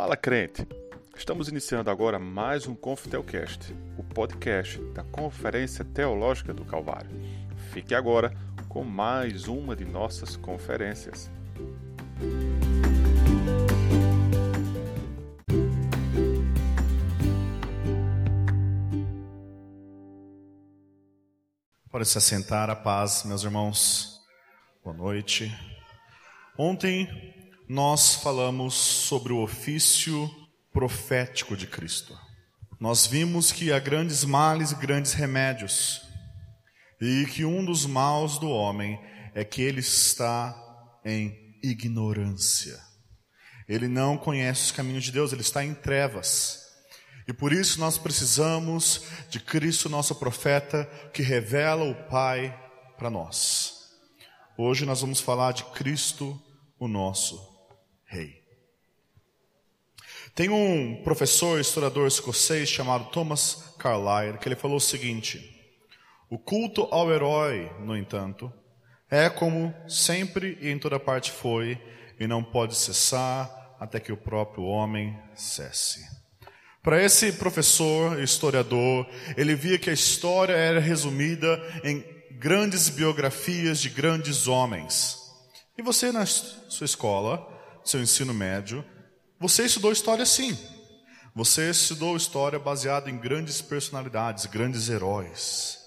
Fala crente! Estamos iniciando agora mais um Confitelcast, o podcast da Conferência Teológica do Calvário. Fique agora com mais uma de nossas conferências. Pode se assentar, a paz, meus irmãos. Boa noite. Ontem nós falamos sobre o ofício profético de Cristo. Nós vimos que há grandes males e grandes remédios, e que um dos maus do homem é que ele está em ignorância. Ele não conhece os caminhos de Deus, ele está em trevas. E por isso nós precisamos de Cristo, nosso profeta, que revela o Pai para nós. Hoje nós vamos falar de Cristo, o nosso Rei. Tem um professor, historiador escocês chamado Thomas Carlyle, que ele falou o seguinte: O culto ao herói, no entanto, é como sempre e em toda parte foi, e não pode cessar até que o próprio homem cesse. Para esse professor, historiador, ele via que a história era resumida em grandes biografias de grandes homens. E você, na sua escola, seu ensino médio, você estudou história sim. Você estudou história baseada em grandes personalidades, grandes heróis.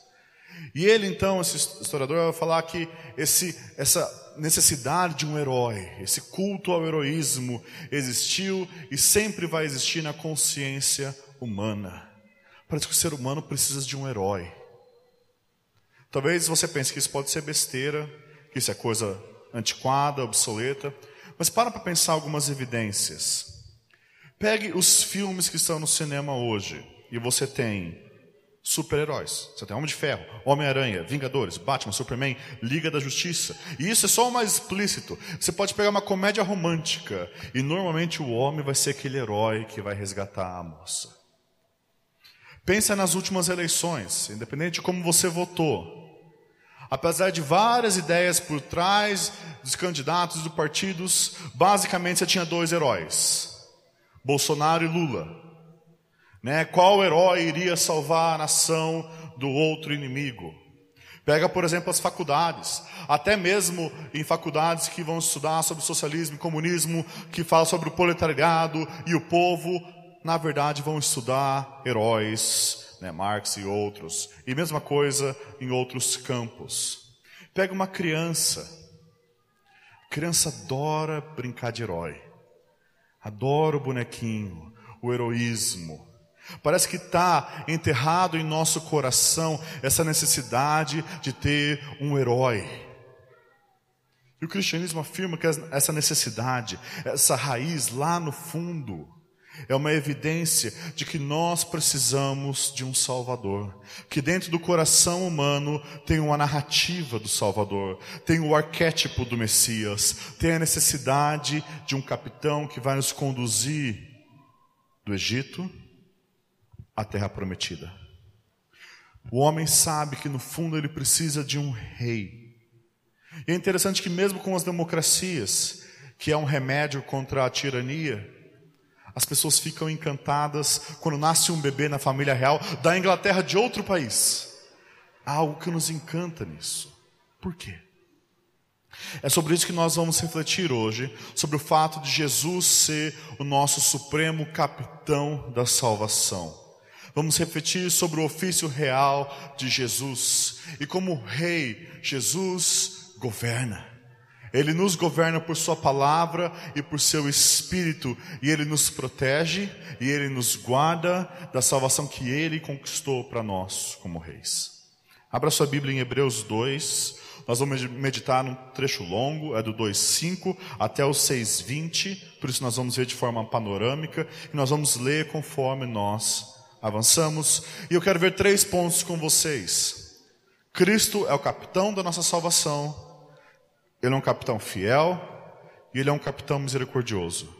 E ele, então, esse historiador, vai falar que esse, essa necessidade de um herói, esse culto ao heroísmo existiu e sempre vai existir na consciência humana. Parece que o ser humano precisa de um herói. Talvez você pense que isso pode ser besteira, que isso é coisa antiquada, obsoleta, mas para para pensar algumas evidências. Pegue os filmes que estão no cinema hoje e você tem super-heróis. Você tem Homem de Ferro, Homem-Aranha, Vingadores, Batman, Superman, Liga da Justiça. E isso é só o mais explícito. Você pode pegar uma comédia romântica e normalmente o homem vai ser aquele herói que vai resgatar a moça. Pensa nas últimas eleições, independente de como você votou. Apesar de várias ideias por trás dos candidatos dos partidos, basicamente você tinha dois heróis: Bolsonaro e Lula. Né? Qual herói iria salvar a nação do outro inimigo? Pega, por exemplo, as faculdades, até mesmo em faculdades que vão estudar sobre socialismo e comunismo, que falam sobre o proletariado e o povo, na verdade vão estudar heróis, né, Marx e outros. E mesma coisa em outros campos. Pega uma criança, a criança adora brincar de herói, adora o bonequinho, o heroísmo. Parece que está enterrado em nosso coração essa necessidade de ter um herói. E o cristianismo afirma que essa necessidade, essa raiz lá no fundo, é uma evidência de que nós precisamos de um Salvador. Que dentro do coração humano tem uma narrativa do Salvador, tem o arquétipo do Messias, tem a necessidade de um capitão que vai nos conduzir do Egito a terra prometida. O homem sabe que no fundo ele precisa de um rei. E é interessante que, mesmo com as democracias, que é um remédio contra a tirania, as pessoas ficam encantadas quando nasce um bebê na família real da Inglaterra de outro país. Há algo que nos encanta nisso. Por quê? É sobre isso que nós vamos refletir hoje, sobre o fato de Jesus ser o nosso supremo capitão da salvação. Vamos refletir sobre o ofício real de Jesus e como rei, Jesus governa. Ele nos governa por Sua palavra e por Seu Espírito, e Ele nos protege e Ele nos guarda da salvação que Ele conquistou para nós como reis. Abra sua Bíblia em Hebreus 2, nós vamos meditar num trecho longo, é do 2,5 até o 6,20, por isso nós vamos ver de forma panorâmica e nós vamos ler conforme nós Avançamos e eu quero ver três pontos com vocês. Cristo é o capitão da nossa salvação, ele é um capitão fiel e ele é um capitão misericordioso.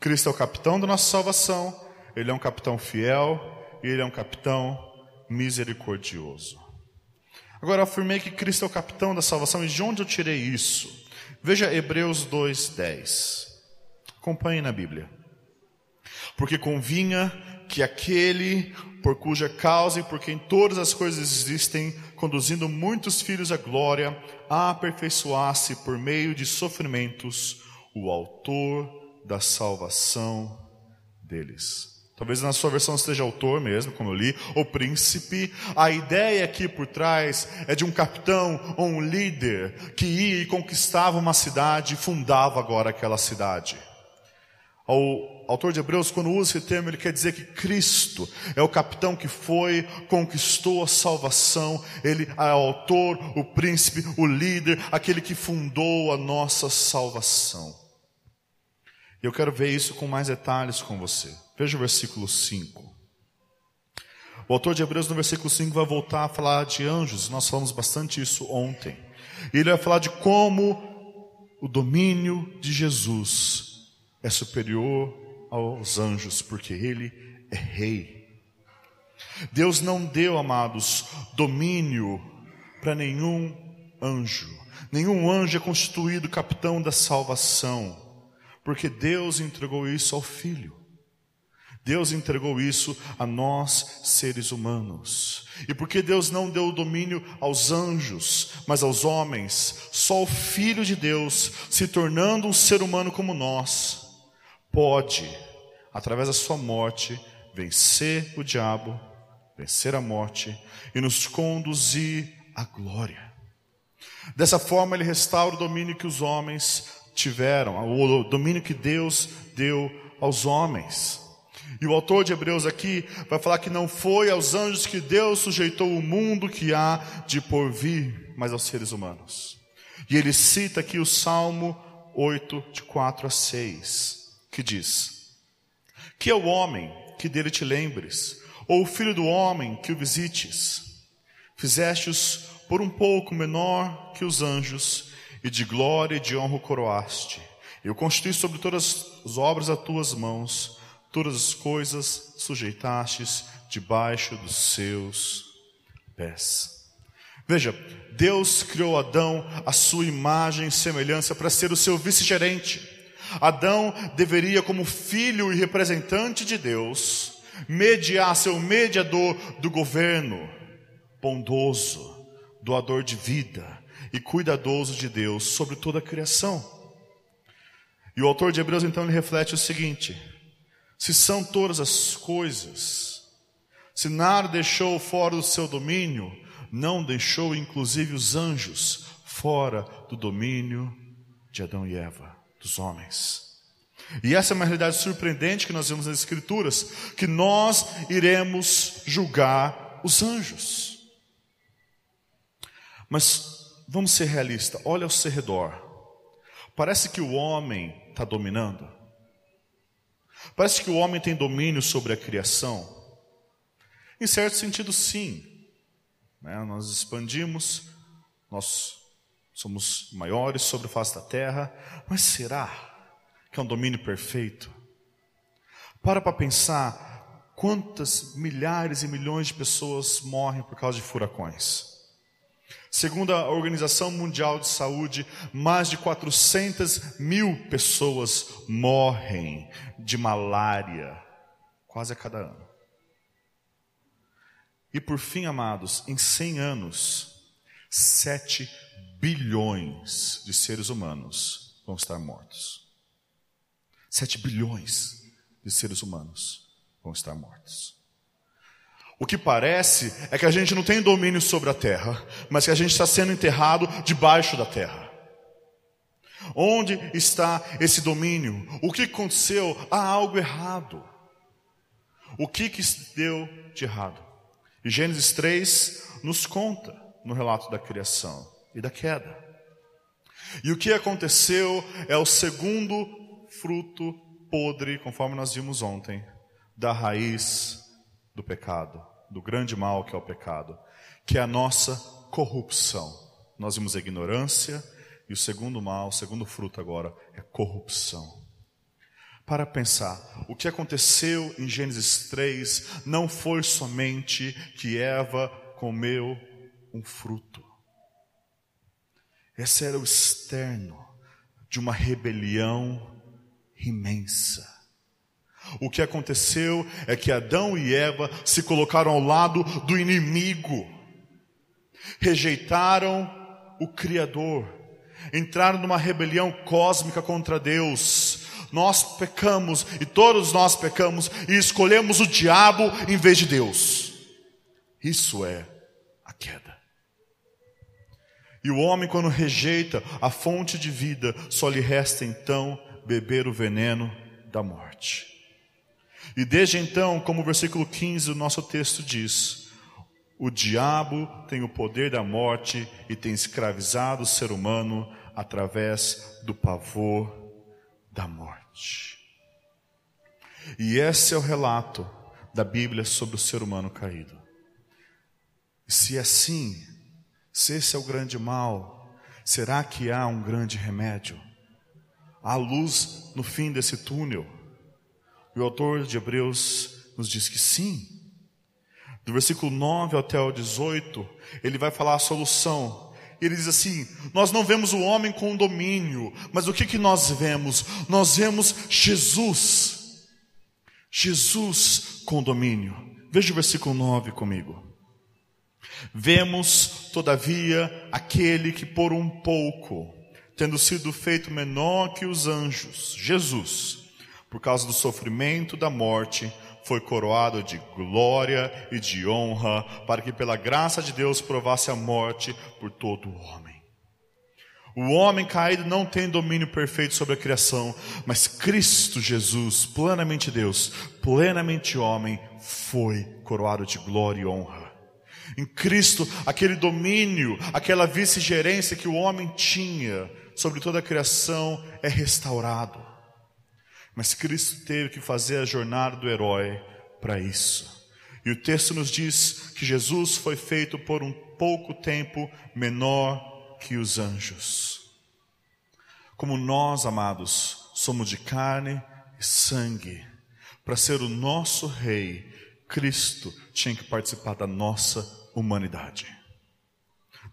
Cristo é o capitão da nossa salvação, ele é um capitão fiel e ele é um capitão misericordioso. Agora, afirmei que Cristo é o capitão da salvação e de onde eu tirei isso? Veja Hebreus 2,10. Acompanhe na Bíblia. Porque convinha que aquele por cuja causa e por quem todas as coisas existem, conduzindo muitos filhos à glória, aperfeiçoasse por meio de sofrimentos o autor da salvação deles. Talvez na sua versão esteja autor mesmo, como eu li, ou príncipe. A ideia aqui por trás é de um capitão ou um líder que ia e conquistava uma cidade e fundava agora aquela cidade. O autor de Hebreus, quando usa esse termo, ele quer dizer que Cristo é o capitão que foi, conquistou a salvação, ele é o autor, o príncipe, o líder, aquele que fundou a nossa salvação. Eu quero ver isso com mais detalhes com você. Veja o versículo 5. O autor de Hebreus, no versículo 5, vai voltar a falar de anjos. Nós falamos bastante isso ontem. E ele vai falar de como o domínio de Jesus é superior aos anjos, porque ele é rei. Deus não deu, amados, domínio para nenhum anjo. Nenhum anjo é constituído capitão da salvação, porque Deus entregou isso ao Filho. Deus entregou isso a nós, seres humanos. E porque Deus não deu o domínio aos anjos, mas aos homens, só o Filho de Deus, se tornando um ser humano como nós, pode, através da sua morte, vencer o diabo, vencer a morte e nos conduzir à glória. Dessa forma, ele restaura o domínio que os homens tiveram, o domínio que Deus deu aos homens. E o autor de Hebreus aqui vai falar que não foi aos anjos que Deus sujeitou o mundo que há de por vir, mas aos seres humanos. E ele cita aqui o Salmo 8, de 4 a 6, que diz: Que é o homem que dele te lembres, ou o filho do homem que o visites? Fizeste-os por um pouco menor que os anjos, e de glória e de honra o coroaste. Eu constituí sobre todas as obras das tuas mãos todas as coisas sujeitastes debaixo dos seus pés. Veja, Deus criou Adão à sua imagem e semelhança para ser o seu vice-gerente. Adão deveria, como filho e representante de Deus, mediar, ser o mediador do governo, bondoso, doador de vida e cuidadoso de Deus sobre toda a criação. E o autor de Hebreus então ele reflete o seguinte: se são todas as coisas, se nada deixou fora do seu domínio, não deixou inclusive os anjos fora do domínio de Adão e Eva, dos homens. E essa é uma realidade surpreendente que nós vemos nas Escrituras, que nós iremos julgar os anjos. Mas vamos ser realistas, olha ao seu redor. Parece que o homem está dominando. Parece que o homem tem domínio sobre a criação. Em certo sentido, sim. Né? Nós expandimos, nós somos maiores sobre a face da terra, mas será que é um domínio perfeito? Para para pensar quantas milhares e milhões de pessoas morrem por causa de furacões. Segundo a Organização Mundial de Saúde, mais de 400 mil pessoas morrem de malária quase a cada ano. E por fim, amados, em 100 anos, 7 bilhões de seres humanos vão estar mortos. 7 bilhões de seres humanos vão estar mortos. O que parece é que a gente não tem domínio sobre a terra, mas que a gente está sendo enterrado debaixo da terra. Onde está esse domínio? O que aconteceu? Há algo errado. O que, que deu de errado? E Gênesis 3 nos conta no relato da criação e da queda. E o que aconteceu é o segundo fruto podre, conforme nós vimos ontem, da raiz do pecado, do grande mal que é o pecado, que é a nossa corrupção. Nós vimos a ignorância e o segundo mal, o segundo fruto agora é corrupção. Para pensar, o que aconteceu em Gênesis 3 não foi somente que Eva comeu um fruto. Esse era o externo de uma rebelião imensa O que aconteceu é que Adão e Eva se colocaram ao lado do inimigo, rejeitaram o Criador, entraram numa rebelião cósmica contra Deus. Nós pecamos e todos nós pecamos e escolhemos o diabo em vez de Deus. Isso é. E o homem, quando rejeita a fonte de vida, só lhe resta então beber o veneno da morte. E desde então, como o versículo 15 do nosso texto diz, o diabo tem o poder da morte e tem escravizado o ser humano através do pavor da morte. E esse é o relato da Bíblia sobre o ser humano caído. E se é assim, se esse é o grande mal, será que há um grande remédio? Há luz no fim desse túnel? E o autor de Hebreus nos diz que sim. Do versículo 9 até o 18, ele vai falar a solução. Ele diz assim: Nós não vemos o homem com domínio, mas o que, que nós vemos? Nós vemos Jesus. Jesus com domínio. Veja o versículo 9 comigo. Vemos, todavia, aquele que por um pouco, tendo sido feito menor que os anjos, Jesus, por causa do sofrimento da morte, foi coroado de glória e de honra, para que pela graça de Deus provasse a morte por todo o homem. O homem caído não tem domínio perfeito sobre a criação, mas Cristo Jesus, plenamente Deus, plenamente homem, foi coroado de glória e honra. Em Cristo, aquele domínio, aquela vice-gerência que o homem tinha sobre toda a criação é restaurado. Mas Cristo teve que fazer a jornada do herói para isso. E o texto nos diz que Jesus foi feito por um pouco tempo menor que os anjos. Como nós, amados, somos de carne e sangue, para ser o nosso rei, Cristo tinha que participar da nossa humanidade.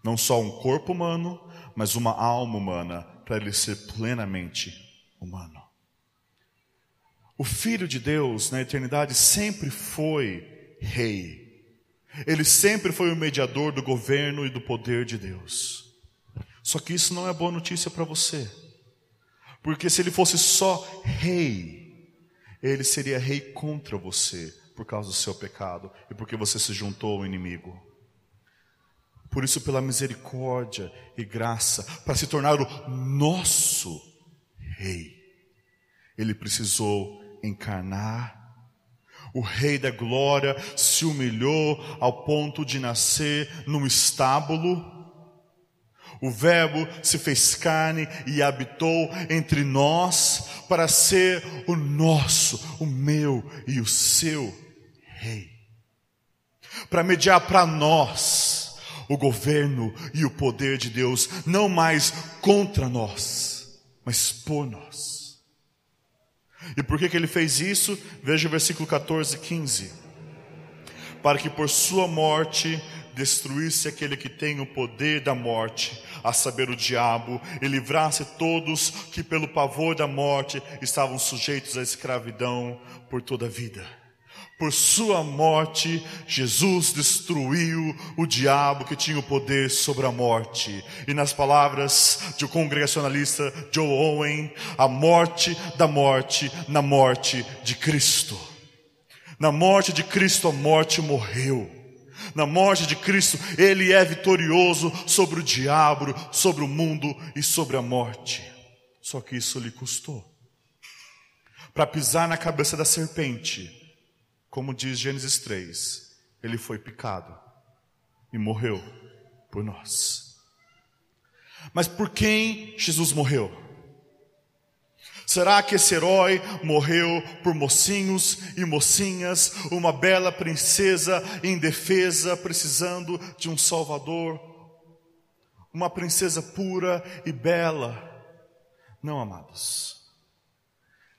Não só um corpo humano, mas uma alma humana, para ele ser plenamente humano. O Filho de Deus, na eternidade, sempre foi rei. Ele sempre foi o mediador do governo e do poder de Deus. Só que isso não é boa notícia para você. Porque se ele fosse só rei, ele seria rei contra você por causa do seu pecado e porque você se juntou ao inimigo. Por isso, pela misericórdia e graça, para se tornar o nosso rei, ele precisou encarnar. O Rei da Glória se humilhou ao ponto de nascer num estábulo. O Verbo se fez carne e habitou entre nós para ser o nosso, o meu e o seu Rei. Para mediar para nós o governo e o poder de Deus, não mais contra nós, mas por nós. E por que, que ele fez isso? Veja o versículo 14 e 15. Para que por sua morte destruísse aquele que tem o poder da morte, a saber, o diabo, e livrasse todos que pelo pavor da morte estavam sujeitos à escravidão por toda a vida. Por sua morte, Jesus destruiu o diabo que tinha o poder sobre a morte. E nas palavras um congregacionalista Joe Owen, a morte da morte na morte de Cristo. Na morte de Cristo, a morte morreu. Na morte de Cristo, Ele é vitorioso sobre o diabo, sobre o mundo e sobre a morte. Só que isso lhe custou. Para pisar na cabeça da serpente, como diz Gênesis 3, ele foi picado e morreu por nós. Mas por quem Jesus morreu? Será que esse herói morreu por mocinhos e mocinhas, uma bela princesa indefesa precisando de um salvador? Uma princesa pura e bela? Não, amados.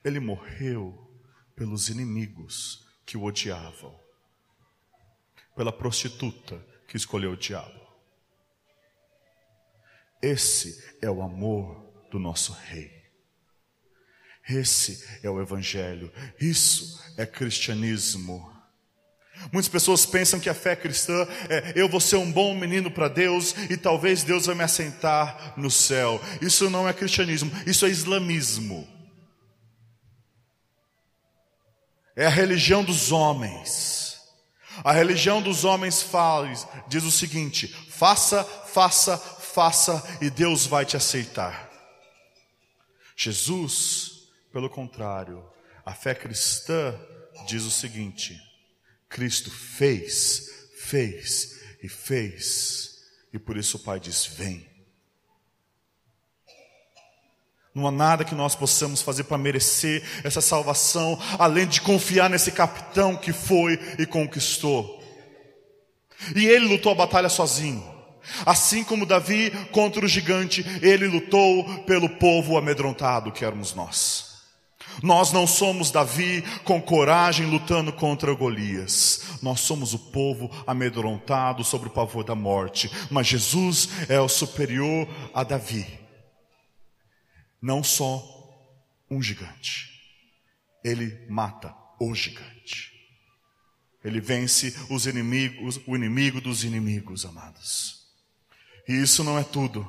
Ele morreu pelos inimigos que o odiavam, pela prostituta que escolheu o diabo. Esse é o amor do nosso Rei. Esse é o Evangelho, isso é cristianismo. Muitas pessoas pensam que a fé cristã é eu vou ser um bom menino para Deus e talvez Deus vai me assentar no céu. Isso não é cristianismo, isso é islamismo. É a religião dos homens. A religião dos homens faz, diz o seguinte: faça, faça, faça e Deus vai te aceitar. Jesus, pelo contrário, a fé cristã diz o seguinte: Cristo fez, fez e fez, e por isso o Pai diz: vem. Não há nada que nós possamos fazer para merecer essa salvação, além de confiar nesse capitão que foi e conquistou. E ele lutou a batalha sozinho. Assim como Davi contra o gigante, ele lutou pelo povo amedrontado que éramos nós. Nós não somos Davi com coragem lutando contra Golias. Nós somos o povo amedrontado sobre o pavor da morte. Mas Jesus é o superior a Davi não só um gigante, ele mata o gigante. Ele vence os inimigos, o inimigo dos inimigos, amados. E isso não é tudo.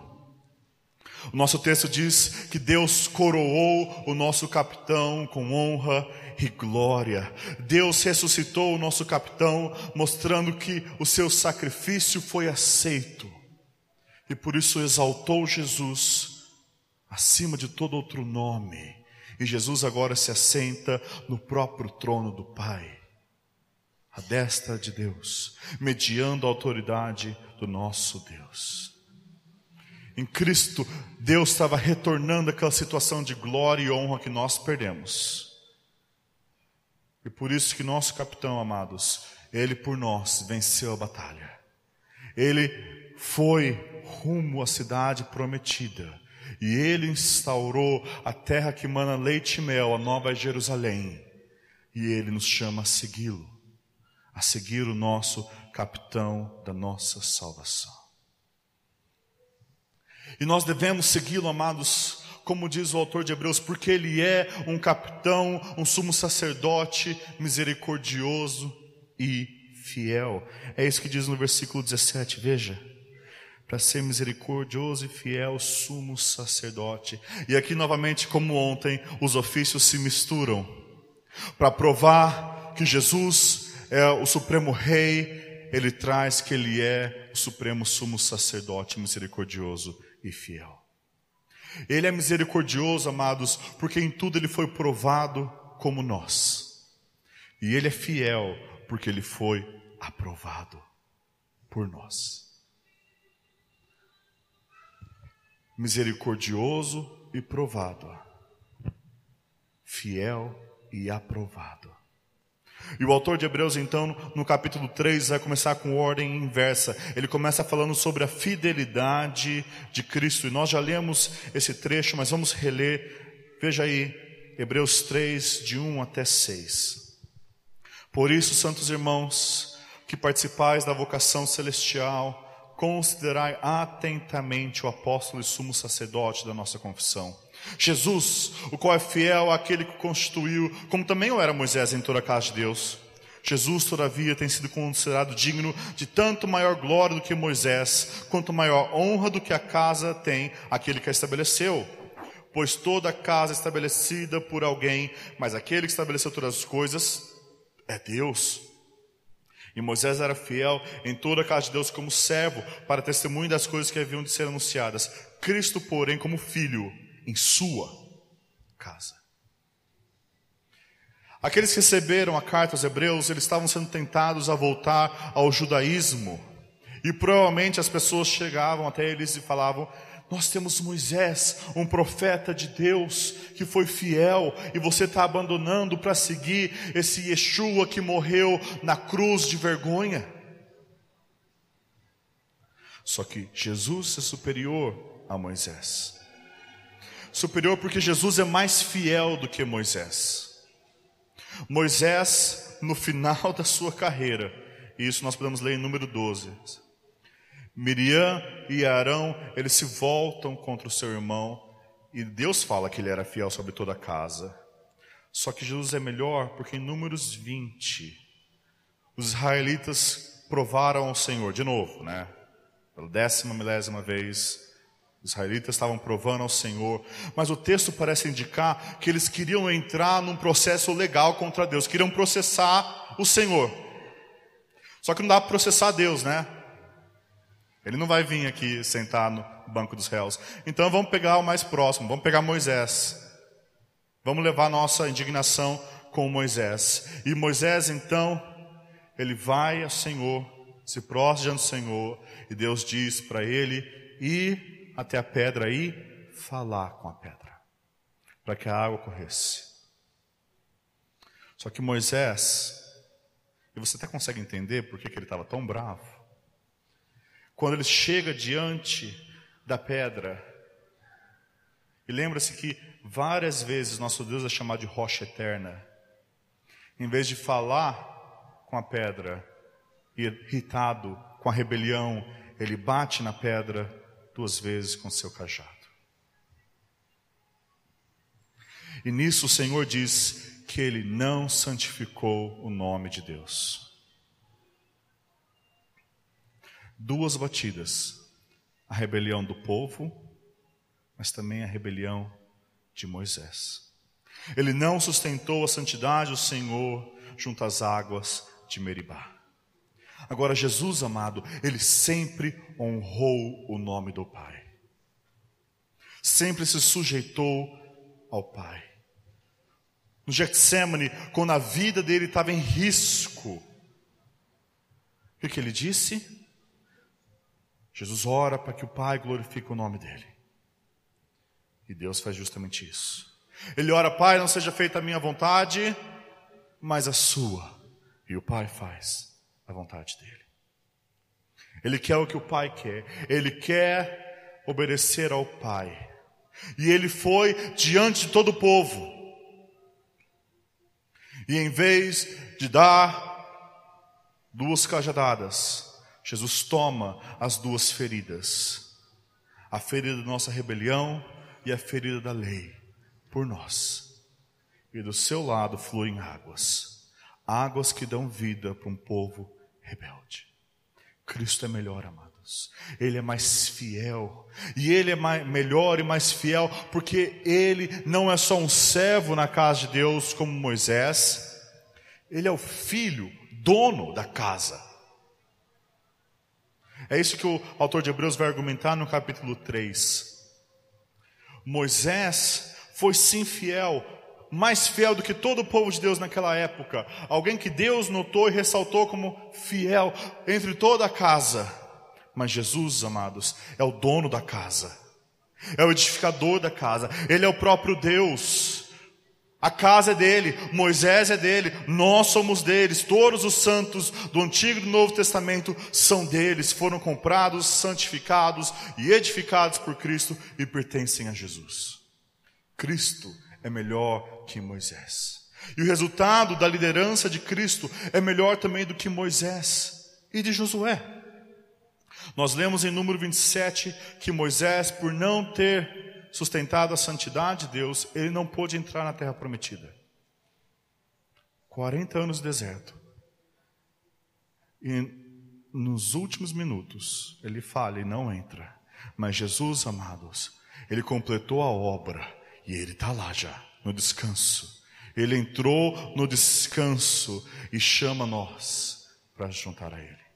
O nosso texto diz que Deus coroou o nosso capitão com honra e glória. Deus ressuscitou o nosso capitão, mostrando que o seu sacrifício foi aceito. E por isso exaltou Jesus acima de todo outro nome. E Jesus agora se assenta no próprio trono do Pai, à destra de Deus, mediando a autoridade do nosso Deus. Em Cristo, Deus estava retornando aquela situação de glória e honra que nós perdemos. E por isso que nosso capitão, amados, ele por nós venceu a batalha. Ele foi rumo à cidade prometida e ele instaurou a terra que mana leite e mel, a nova Jerusalém. E ele nos chama a segui-lo, a seguir o nosso capitão da nossa salvação. E nós devemos segui-lo, amados, como diz o autor de Hebreus, porque ele é um capitão, um sumo sacerdote misericordioso e fiel. É isso que diz no versículo 17, veja para ser misericordioso e fiel sumo sacerdote. E aqui novamente, como ontem, os ofícios se misturam para provar que Jesus é o supremo rei, ele traz que ele é o supremo sumo sacerdote misericordioso e fiel. Ele é misericordioso, amados, porque em tudo ele foi provado como nós. E ele é fiel porque ele foi aprovado por nós. Misericordioso e provado, fiel e aprovado. E o autor de Hebreus, então, no capítulo 3, vai começar com ordem inversa. Ele começa falando sobre a fidelidade de Cristo. E nós já lemos esse trecho, mas vamos reler. Veja aí, Hebreus 3, de 1 até 6. Por isso, santos irmãos, que participais da vocação celestial, considerai atentamente o apóstolo e sumo sacerdote da nossa confissão. Jesus, o qual é fiel àquele que constituiu, como também o era Moisés em toda a casa de Deus. Jesus, todavia, tem sido considerado digno de tanto maior glória do que Moisés, quanto maior honra do que a casa tem aquele que a estabeleceu. Pois toda casa é estabelecida por alguém, mas aquele que estabeleceu todas as coisas é Deus. E Moisés era fiel em toda a casa de Deus como servo, para testemunho das coisas que haviam de ser anunciadas. Cristo, porém, como filho em sua casa. Aqueles que receberam a carta aos Hebreus, eles estavam sendo tentados a voltar ao judaísmo. E provavelmente as pessoas chegavam até eles e falavam: nós temos Moisés, um profeta de Deus, que foi fiel, e você está abandonando para seguir esse Yeshua que morreu na cruz de vergonha. Só que Jesus é superior a Moisés. Superior porque Jesus é mais fiel do que Moisés. Moisés, no final da sua carreira, e isso nós podemos ler em número 12, Miriam e Arão, eles se voltam contra o seu irmão E Deus fala que ele era fiel sobre toda a casa. Só que Jesus é melhor porque em Números 20, os israelitas provaram ao Senhor, de novo, né? Pela décima, milésima vez, os israelitas estavam provando ao Senhor, mas o texto parece indicar que eles queriam entrar num processo legal contra Deus, queriam processar o Senhor. Só que não dá para processar Deus, né? Ele não vai vir aqui sentar no banco dos réus. Então vamos pegar o mais próximo, vamos pegar Moisés. Vamos levar nossa indignação com Moisés. E Moisés, então, ele vai ao Senhor, se prostra diante do Senhor, e Deus diz para ele ir até a pedra e falar com a pedra, para que a água corresse. Só que Moisés, e você até consegue entender por que, ele estava tão bravo, quando ele chega diante da pedra, e lembra-se que várias vezes nosso Deus é chamado de rocha eterna, em vez de falar com a pedra, irritado com a rebelião, ele bate na pedra duas vezes com seu cajado. E nisso o Senhor diz que ele não santificou o nome de Deus. Duas batidas: a rebelião do povo, mas também a rebelião de Moisés. Ele não sustentou a santidade do Senhor junto às águas de Meribá. Agora, Jesus amado, ele sempre honrou o nome do Pai, sempre se sujeitou ao Pai. No Getsemane, quando a vida dele estava em risco, o que, que ele disse? Jesus ora para que o Pai glorifique o nome dele. E Deus faz justamente isso. Ele ora, Pai, não seja feita a minha vontade, mas a sua. E o Pai faz a vontade dele. Ele quer o que o pai quer. Ele quer obedecer ao pai. E ele foi diante de todo o povo. E em vez de dar duas cajadadas, Jesus toma as duas feridas: a ferida da nossa rebelião e a ferida da lei, por nós. E do seu lado fluem águas, águas que dão vida para um povo rebelde. Cristo é melhor, amados. Ele é mais fiel. E ele é mais, melhor e mais fiel porque ele não é só um servo na casa de Deus como Moisés. Ele é o filho, dono da casa. É isso que o autor de Hebreus vai argumentar no capítulo 3. Moisés foi sim fiel mais fiel do que todo o povo de Deus naquela época, alguém que Deus notou e ressaltou como fiel entre toda a casa. Mas Jesus, amados, é o dono da casa, é o edificador da casa, ele é o próprio Deus. A casa é dele, Moisés é dele, nós somos deles, todos os santos do Antigo e do Novo Testamento são deles, foram comprados, santificados e edificados por Cristo e pertencem a Jesus. Cristo é melhor que Moisés. E o resultado da liderança de Cristo é melhor também do que Moisés e de Josué. Nós lemos em número 27 que Moisés, por não ter sustentado a santidade de Deus, ele não pôde entrar na terra prometida. 40 anos de deserto. E nos últimos minutos, ele fala e não entra. Mas Jesus, amados, ele completou a obra e ele está lá já, no descanso. Ele entrou no descanso e chama nós para juntar a ele.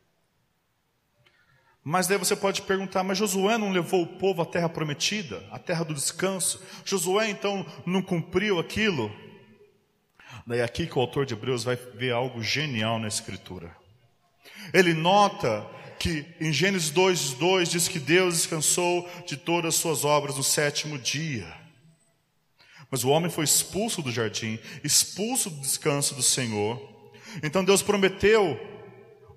Mas daí você pode perguntar, mas Josué não levou o povo à terra prometida, à terra do descanso? Josué então não cumpriu aquilo? Daí é aqui que o autor de Hebreus vai ver algo genial na escritura. Ele nota que em Gênesis 2:2 diz que Deus descansou de todas as suas obras no sétimo dia. Mas o homem foi expulso do jardim, expulso do descanso do Senhor. Então Deus prometeu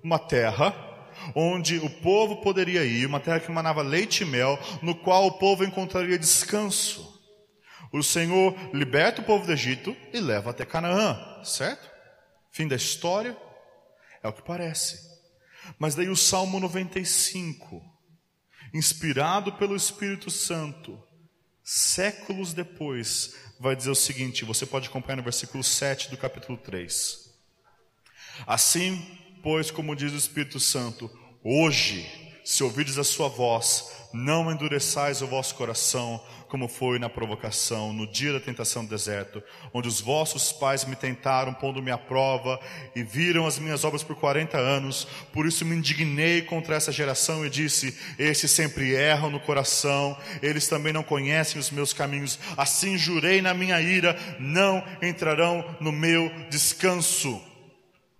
uma terra onde o povo poderia ir, uma terra que manava leite e mel, no qual o povo encontraria descanso. O Senhor liberta o povo do Egito e leva até Canaã, certo? Fim da história, é o que parece. Mas daí o Salmo 95, inspirado pelo Espírito Santo, séculos depois, vai dizer o seguinte: você pode acompanhar no versículo 7 do capítulo 3. Assim, pois, como diz o Espírito Santo, hoje, se ouvides a sua voz, não endureçais o vosso coração, como foi na provocação, no dia da tentação do deserto, onde os vossos pais me tentaram, pondo-me à prova, e viram as minhas obras por quarenta anos. Por isso me indignei contra essa geração e disse: Esses sempre erram no coração, eles também não conhecem os meus caminhos. Assim jurei na minha ira: não entrarão no meu descanso.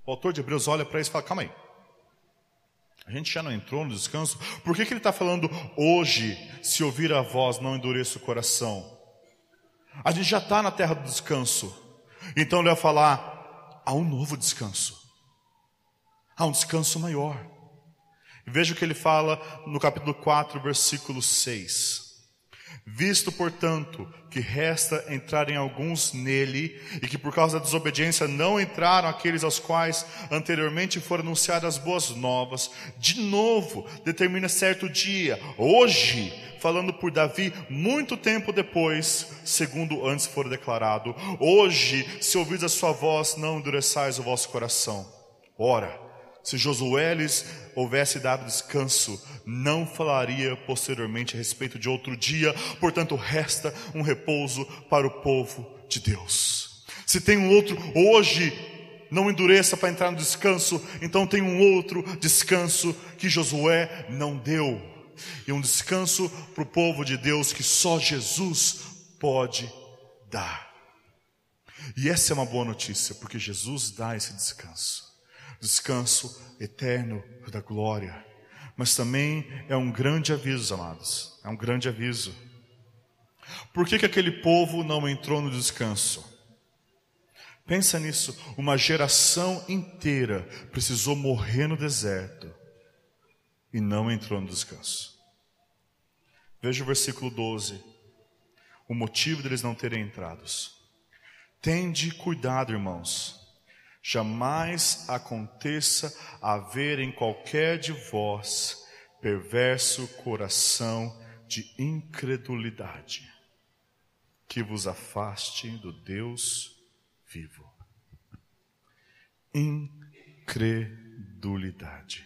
O autor de Hebreus olha para isso e fala: calma aí. A gente já não entrou no descanso. Por que, que ele está falando hoje, se ouvir a voz, não endureça o coração? A gente já está na terra do descanso. Então ele vai falar: há um novo descanso. Há um descanso maior. Veja o que ele fala no capítulo 4, versículo 6. Visto, portanto, que resta entrarem alguns nele, e que por causa da desobediência não entraram aqueles aos quais anteriormente foram anunciadas as boas novas, de novo determina certo dia, hoje, falando por Davi, muito tempo depois, segundo antes for declarado, hoje, se ouvis a sua voz, não endureçais o vosso coração. Ora, se Josué lhes houvesse dado descanso, não falaria posteriormente a respeito de outro dia, portanto, resta um repouso para o povo de Deus. Se tem um outro hoje, não endureça para entrar no descanso, então tem um outro descanso que Josué não deu, e um descanso para o povo de Deus que só Jesus pode dar. E essa é uma boa notícia, porque Jesus dá esse descanso descanso eterno da glória. Mas também é um grande aviso, amados. É um grande aviso. Por que, que aquele povo não entrou no descanso? Pensa nisso. Uma geração inteira precisou morrer no deserto e não entrou no descanso. Veja o versículo 12. O motivo deles não terem entrado. Tende cuidado, irmãos Jamais aconteça haver em qualquer de vós perverso coração de incredulidade, que vos afaste do Deus vivo. Incredulidade.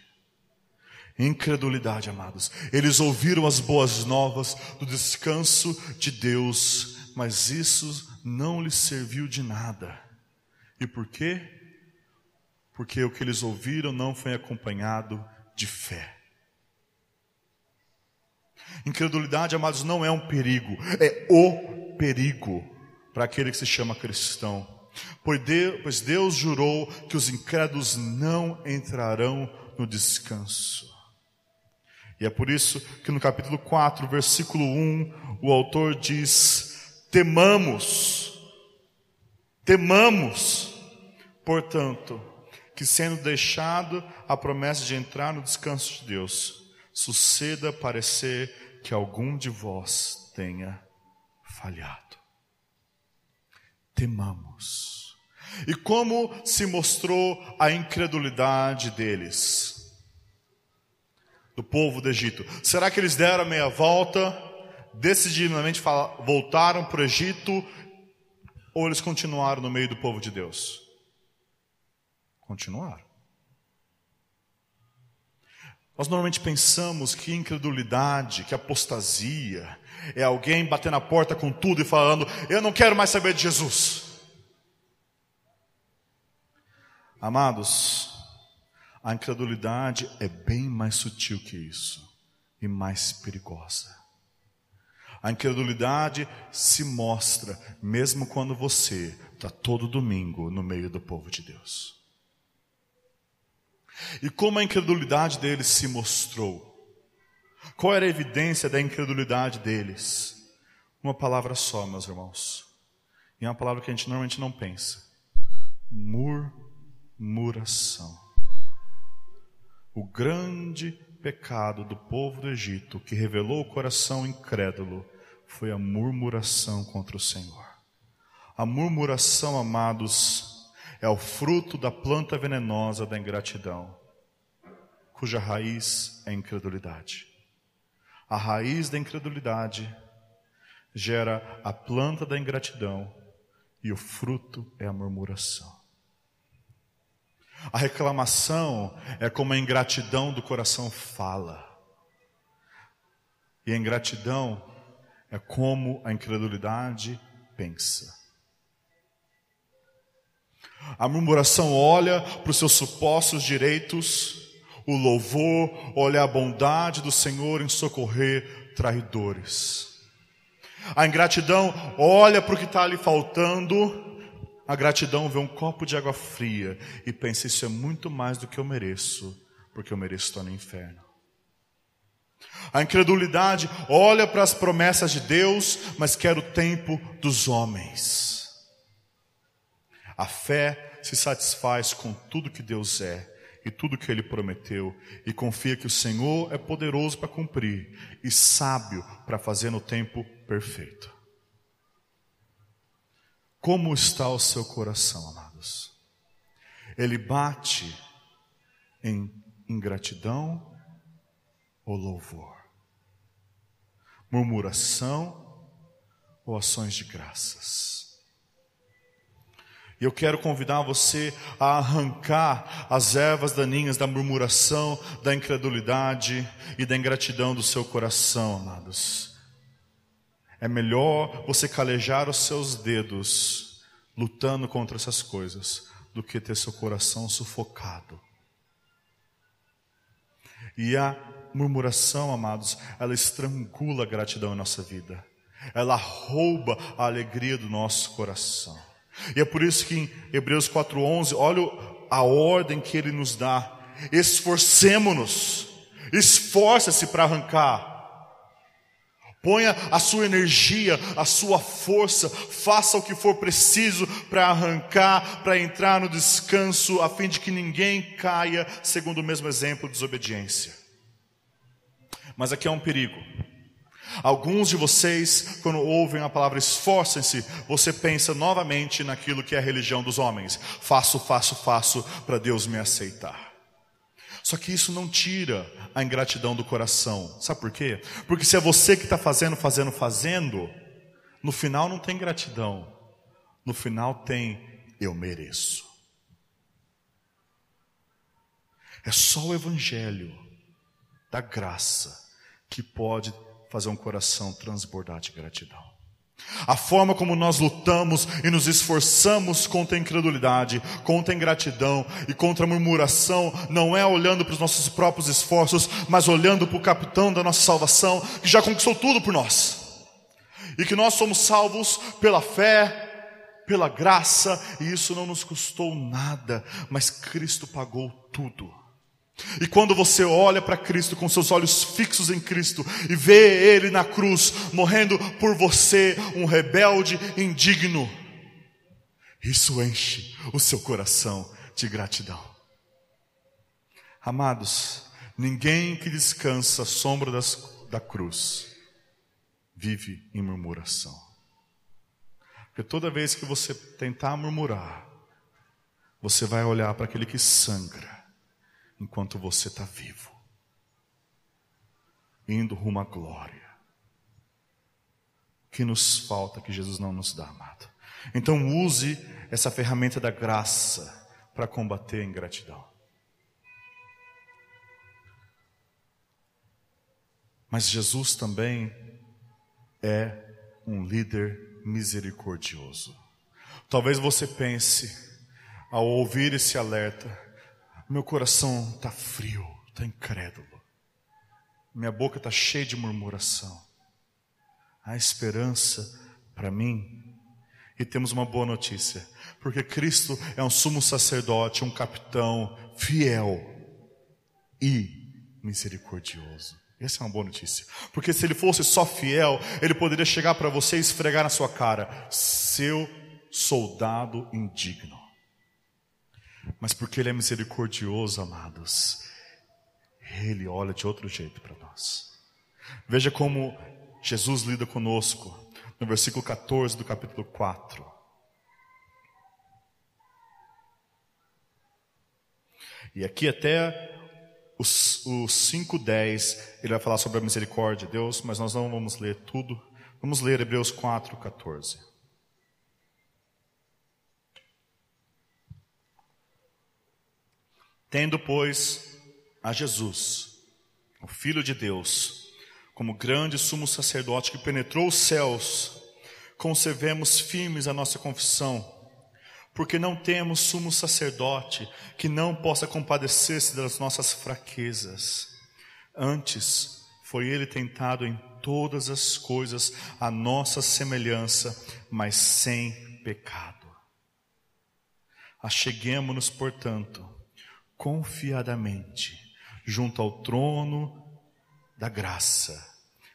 Incredulidade, amados. Eles ouviram as boas novas do descanso de Deus, mas isso não lhes serviu de nada. E por quê? Porque o que eles ouviram não foi acompanhado de fé. Incredulidade, amados, não é um perigo, é o perigo para aquele que se chama cristão. Pois Deus jurou que os incrédulos não entrarão no descanso. E é por isso que no capítulo 4, versículo 1, o autor diz: temamos, temamos, portanto, que sendo deixado a promessa de entrar no descanso de Deus, suceda parecer que algum de vós tenha falhado. Temamos. E como se mostrou a incredulidade deles? Do povo do Egito. Será que eles deram meia volta, decididamente voltaram para o Egito, ou eles continuaram no meio do povo de Deus? Continuar. Nós normalmente pensamos que incredulidade, que apostasia, é alguém bater na porta com tudo e falando: Eu não quero mais saber de Jesus. Amados, a incredulidade é bem mais sutil que isso e mais perigosa. A incredulidade se mostra mesmo quando você está todo domingo no meio do povo de Deus. E como a incredulidade deles se mostrou? Qual era a evidência da incredulidade deles? Uma palavra só, meus irmãos. E é uma palavra que a gente normalmente não pensa: murmuração. O grande pecado do povo do Egito que revelou o coração incrédulo foi a murmuração contra o Senhor. A murmuração, amados, é o fruto da planta venenosa da ingratidão, cuja raiz é a incredulidade. A raiz da incredulidade gera a planta da ingratidão e o fruto é a murmuração. A reclamação é como a ingratidão do coração fala. E a ingratidão é como a incredulidade pensa. A murmuração olha para os seus supostos direitos, o louvor olha a bondade do Senhor em socorrer traidores. A ingratidão olha para o que está ali faltando, a gratidão vê um copo de água fria e pensa: Isso é muito mais do que eu mereço, porque eu mereço estar no inferno. A incredulidade olha para as promessas de Deus, mas quer o tempo dos homens. A fé se satisfaz com tudo que Deus é e tudo que Ele prometeu, e confia que o Senhor é poderoso para cumprir e sábio para fazer no tempo perfeito. Como está o seu coração, amados? Ele bate em ingratidão ou louvor? Murmuração ou ações de graças? E eu quero convidar você a arrancar as ervas daninhas da murmuração, da incredulidade e da ingratidão do seu coração, amados. É melhor você calejar os seus dedos lutando contra essas coisas do que ter seu coração sufocado. E a murmuração, amados, ela estrangula a gratidão em nossa vida. Ela rouba a alegria do nosso coração. E é por isso que em Hebreus 4:11, olha a ordem que ele nos dá. Esforcemo-nos. Esforça-se para arrancar. Ponha a sua energia, a sua força, faça o que for preciso para arrancar, para entrar no descanso, a fim de que ninguém caia, segundo o mesmo exemplo de desobediência. Mas aqui é um perigo. Alguns de vocês, quando ouvem a palavra esforcem-se, você pensa novamente naquilo que é a religião dos homens. Faço, faço, faço para Deus me aceitar. Só que isso não tira a ingratidão do coração. Sabe por quê? Porque se é você que está fazendo, fazendo, fazendo, no final não tem gratidão. No final tem eu mereço. É só o Evangelho da graça que pode fazer um coração transbordar de gratidão. A forma como nós lutamos e nos esforçamos contra a incredulidade, contra a ingratidão e contra a murmuração, não é olhando para os nossos próprios esforços, mas olhando para o capitão da nossa salvação, que já conquistou tudo por nós. E que nós somos salvos pela fé, pela graça, e isso não nos custou nada, mas Cristo pagou tudo. E quando você olha para Cristo com seus olhos fixos em Cristo e vê Ele na cruz, morrendo por você, um rebelde indigno, isso enche o seu coração de gratidão. Amados, ninguém que descansa à sombra das, da cruz vive em murmuração. Porque toda vez que você tentar murmurar, você vai olhar para aquele que sangra enquanto você está vivo, indo rumo à glória. O que nos falta que Jesus não nos dá, amado? Então use essa ferramenta da graça para combater a ingratidão. Mas Jesus também é um líder misericordioso. Talvez você pense, ao ouvir esse alerta, meu coração está frio, está incrédulo. Minha boca está cheia de murmuração. Há esperança para mim. E temos uma boa notícia, porque Cristo é um sumo sacerdote, um capitão fiel e misericordioso. Essa é uma boa notícia. Porque se ele fosse só fiel, ele poderia chegar para você e esfregar na sua cara: seu soldado indigno mas porque Ele é misericordioso, amados, Ele olha de outro jeito para nós. Veja como Jesus lida conosco, no versículo 14 do capítulo 4. E aqui até os, os 5.10, ele vai falar sobre a misericórdia de Deus, mas nós não vamos ler tudo, Vamos ler Hebreus 4, 14. Tendo, pois, a Jesus, o Filho de Deus, como grande sumo sacerdote que penetrou os céus, conservemos firmes a nossa confissão, porque não temos sumo sacerdote que não possa compadecer-se das nossas fraquezas. Antes, foi ele tentado em todas as coisas a nossa semelhança, mas sem pecado. Acheguemo-nos, portanto, confiadamente junto ao trono da graça,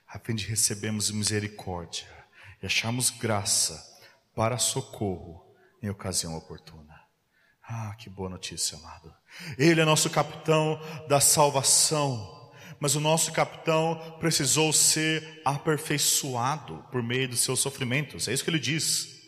a fim de recebermos misericórdia e acharmos graça para socorro em ocasião oportuna. Ah, que boa notícia, amado. Ele é nosso capitão da salvação mas o nosso capitão precisou ser aperfeiçoado por meio dos seus sofrimentos. É isso que ele diz.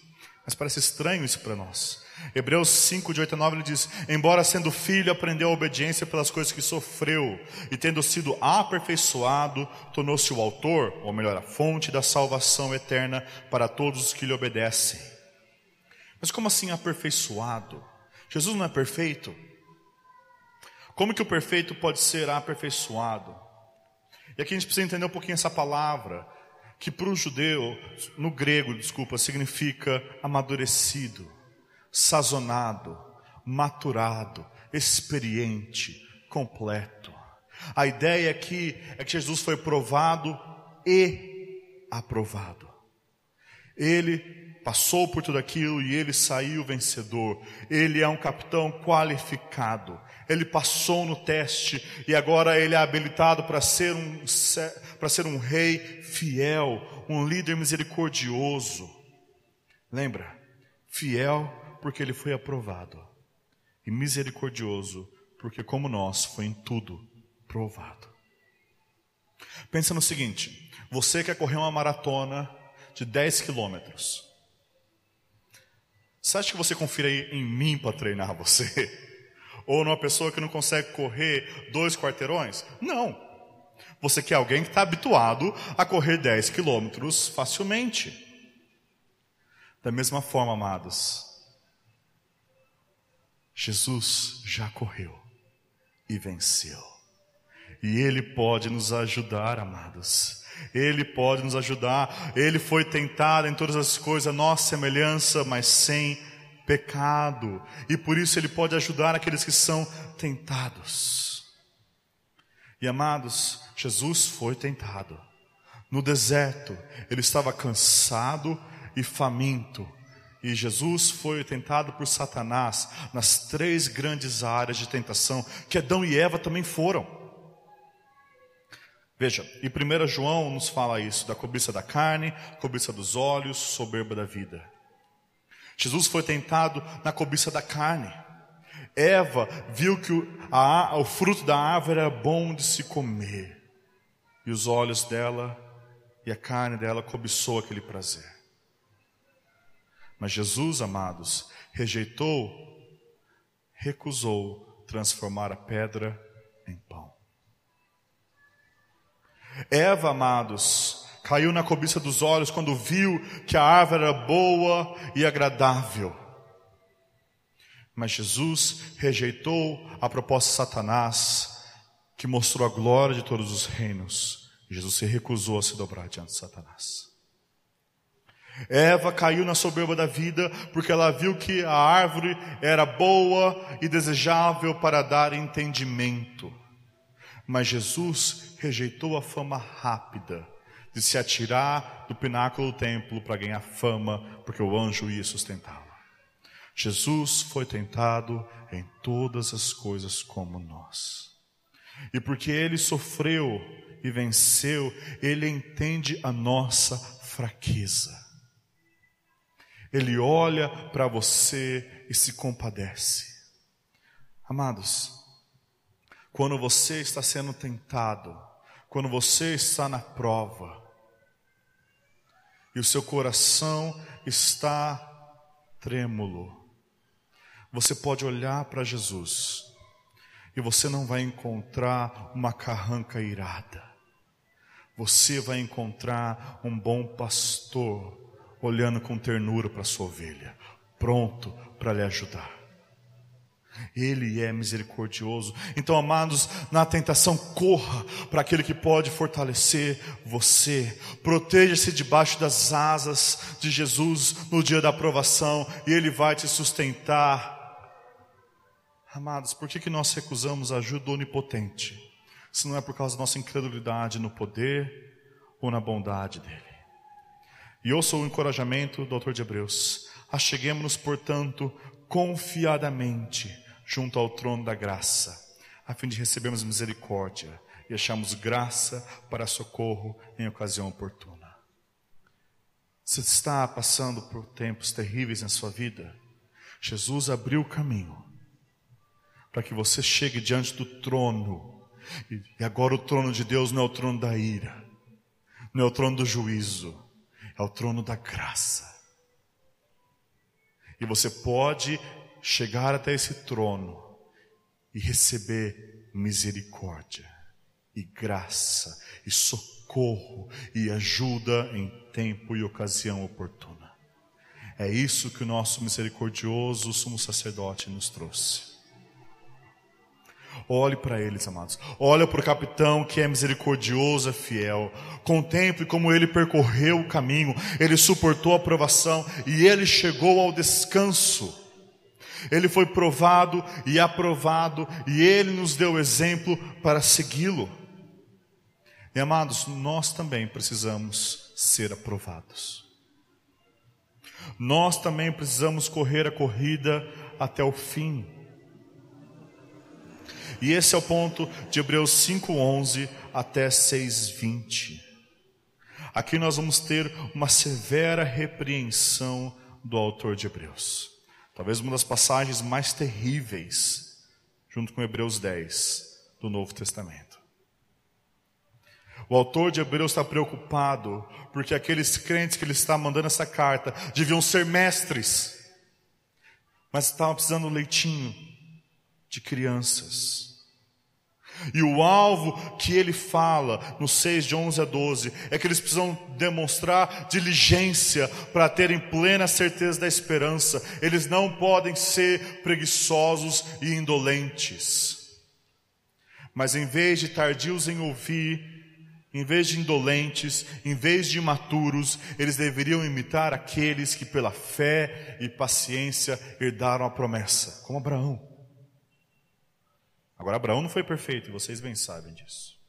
Mas parece estranho isso para nós. Hebreus 5, de 8 a 9, ele diz: Embora sendo filho, aprendeu a obediência pelas coisas que sofreu, e tendo sido aperfeiçoado, tornou-se o autor, ou melhor, a fonte da salvação eterna para todos os que lhe obedecem. Mas como assim aperfeiçoado? Jesus não é perfeito? Como que o perfeito pode ser aperfeiçoado? E aqui a gente precisa entender um pouquinho essa palavra, que para o judeu, no grego, desculpa, significa amadurecido, sazonado, maturado, experiente, completo. A ideia aqui é que Jesus foi provado e aprovado. Ele passou por tudo aquilo e ele saiu vencedor. Ele é um capitão qualificado. Ele passou no teste e agora ele é habilitado para ser um para ser um rei fiel, um líder misericordioso. Lembra? Fiel porque ele foi aprovado e misericordioso porque como nós foi em tudo provado. Pensa no seguinte: você quer correr uma maratona de 10 quilômetros. Você acha que você confia em mim para treinar você? Ou numa pessoa que não consegue correr dois quarteirões? Não. Você quer alguém que está habituado a correr 10 quilômetros facilmente. Da mesma forma, amados, Jesus já correu e venceu. E Ele pode nos ajudar, amados. Ele pode nos ajudar. Ele foi tentado em todas as coisas, a nossa semelhança, mas sem pecado. E por isso Ele pode ajudar aqueles que são tentados. E amados, Jesus foi tentado. No deserto, ele estava cansado e faminto. E Jesus foi tentado por Satanás nas três grandes áreas de tentação que Adão e Eva também foram. Veja, e 1 João nos fala isso, da cobiça da carne, cobiça dos olhos, soberba da vida. Jesus foi tentado na cobiça da carne. Eva viu que o, a, o fruto da árvore era bom de se comer. E os olhos dela e a carne dela cobiçou aquele prazer. Mas Jesus, amados, rejeitou, recusou transformar a pedra em pão. Eva, amados, caiu na cobiça dos olhos quando viu que a árvore era boa e agradável. Mas Jesus rejeitou a proposta de Satanás, que mostrou a glória de todos os reinos. Jesus se recusou a se dobrar diante de Satanás. Eva caiu na soberba da vida porque ela viu que a árvore era boa e desejável para dar entendimento. Mas Jesus rejeitou a fama rápida de se atirar do pináculo do templo para ganhar fama, porque o anjo ia sustentá-lo. Jesus foi tentado em todas as coisas como nós. E porque ele sofreu e venceu, ele entende a nossa fraqueza. Ele olha para você e se compadece. Amados, quando você está sendo tentado, quando você está na prova, e o seu coração está trêmulo, você pode olhar para Jesus e você não vai encontrar uma carranca irada. você vai encontrar um bom pastor olhando com ternura para sua ovelha, pronto para lhe ajudar. Ele é misericordioso. Então, amados, na tentação, corra para aquele que pode fortalecer você. Proteja-se debaixo das asas de Jesus no dia da aprovação e Ele vai te sustentar. Amados, por que, que nós recusamos a ajuda onipotente? Se não é por causa da nossa incredulidade no poder ou na bondade dEle. E ouça o encorajamento do autor de Hebreus. Acheguemos-nos, portanto, confiadamente junto ao trono da graça, a fim de recebermos misericórdia e acharmos graça para socorro em ocasião oportuna. Você está passando por tempos terríveis na sua vida? Jesus abriu o caminho para que você chegue diante do trono. E agora o trono de Deus não é o trono da ira, não é o trono do juízo, é o trono da graça. E você pode chegar até esse trono e receber misericórdia e graça e socorro e ajuda em tempo e ocasião oportuna. É isso que o nosso misericordioso sumo sacerdote nos trouxe. Olhe para eles, amados. Olha para o capitão que é misericordioso, é fiel. Contemple como ele percorreu o caminho, ele suportou a provação e ele chegou ao descanso. Ele foi provado e aprovado e ele nos deu exemplo para segui-lo. E amados, nós também precisamos ser aprovados. Nós também precisamos correr a corrida até o fim. E esse é o ponto de Hebreus 5:11 até 6:20. Aqui nós vamos ter uma severa repreensão do autor de Hebreus. Talvez uma das passagens mais terríveis, junto com Hebreus 10 do Novo Testamento. O autor de Hebreus está preocupado porque aqueles crentes que ele está mandando essa carta deviam ser mestres, mas estavam precisando leitinho de crianças. E o alvo que ele fala no 6 de 11 a 12 é que eles precisam demonstrar diligência para terem plena certeza da esperança. Eles não podem ser preguiçosos e indolentes. Mas em vez de tardios em ouvir, em vez de indolentes, em vez de imaturos, eles deveriam imitar aqueles que pela fé e paciência herdaram a promessa, como Abraão. Agora, Abraão não foi perfeito, vocês bem sabem disso.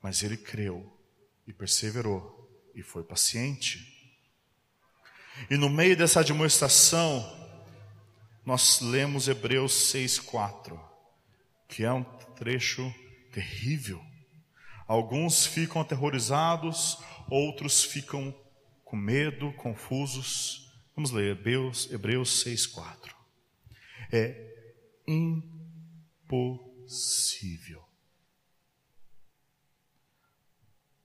Mas ele creu e perseverou e foi paciente. E no meio dessa admoestação, nós lemos Hebreus 6,4, que é um trecho terrível. Alguns ficam aterrorizados, outros ficam com medo, confusos. Vamos ler Hebreus, Hebreus 6,4. É possível.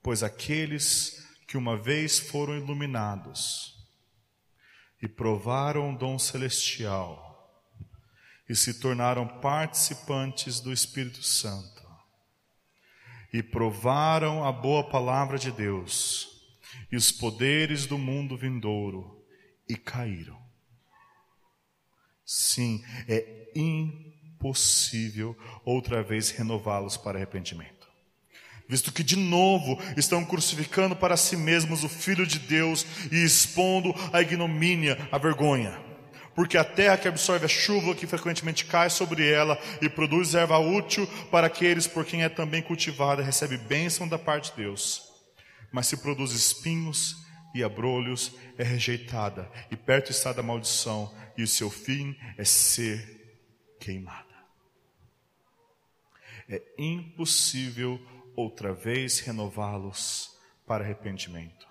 Pois aqueles que uma vez foram iluminados e provaram o dom celestial e se tornaram participantes do Espírito Santo e provaram a boa palavra de Deus e os poderes do mundo vindouro e caíram. Sim, é impossível possível outra vez renová-los para arrependimento. Visto que de novo estão crucificando para si mesmos o Filho de Deus e expondo a ignomínia, a vergonha. Porque a terra que absorve a chuva que frequentemente cai sobre ela e produz erva útil para aqueles por quem é também cultivada, recebe bênção da parte de Deus. Mas se produz espinhos e abrolhos, é rejeitada, e perto está da maldição, e o seu fim é ser queimado é impossível outra vez renová-los para arrependimento.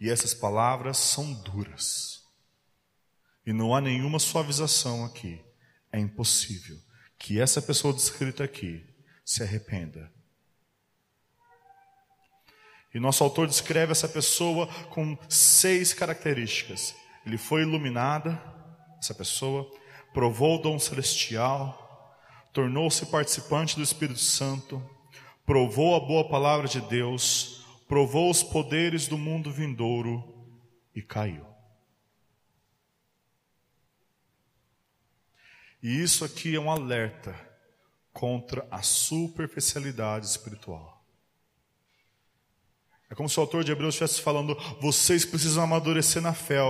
E essas palavras são duras. E não há nenhuma suavização aqui. É impossível que essa pessoa descrita aqui se arrependa. E nosso autor descreve essa pessoa com seis características. Ele foi iluminada, essa pessoa, provou o dom celestial, tornou-se participante do Espírito Santo, provou a boa palavra de Deus, provou os poderes do mundo vindouro e caiu. E isso aqui é um alerta contra a superficialidade espiritual. É como se o autor de Hebreus estivesse falando: vocês precisam amadurecer na fé,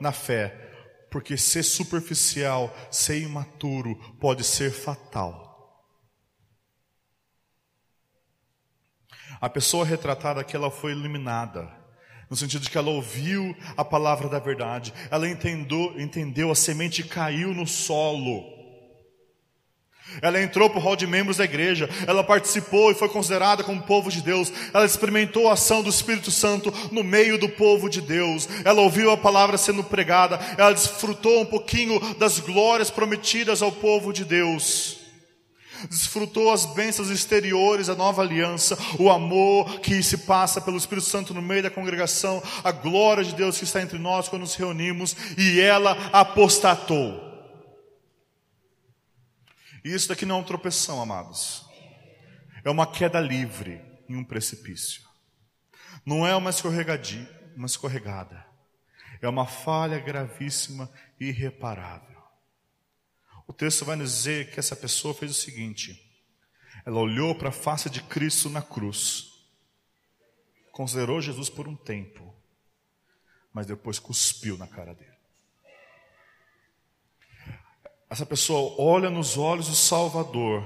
na fé, porque ser superficial, ser imaturo, pode ser fatal. A pessoa retratada aqui, ela foi eliminada. No sentido de que ela ouviu a palavra da verdade, ela entendeu, entendeu a semente caiu no solo. Ela entrou para o hall de membros da igreja, ela participou e foi considerada como povo de Deus, ela experimentou a ação do Espírito Santo no meio do povo de Deus, ela ouviu a palavra sendo pregada, ela desfrutou um pouquinho das glórias prometidas ao povo de Deus, desfrutou as bênçãos exteriores, a nova aliança, o amor que se passa pelo Espírito Santo no meio da congregação, a glória de Deus que está entre nós quando nos reunimos, e ela apostatou. E isso daqui não é um tropeção, amados. É uma queda livre em um precipício. Não é uma escorregadia, uma escorregada. É uma falha gravíssima e irreparável. O texto vai nos dizer que essa pessoa fez o seguinte: ela olhou para a face de Cristo na cruz, considerou Jesus por um tempo, mas depois cuspiu na cara dele. Essa pessoa olha nos olhos do Salvador,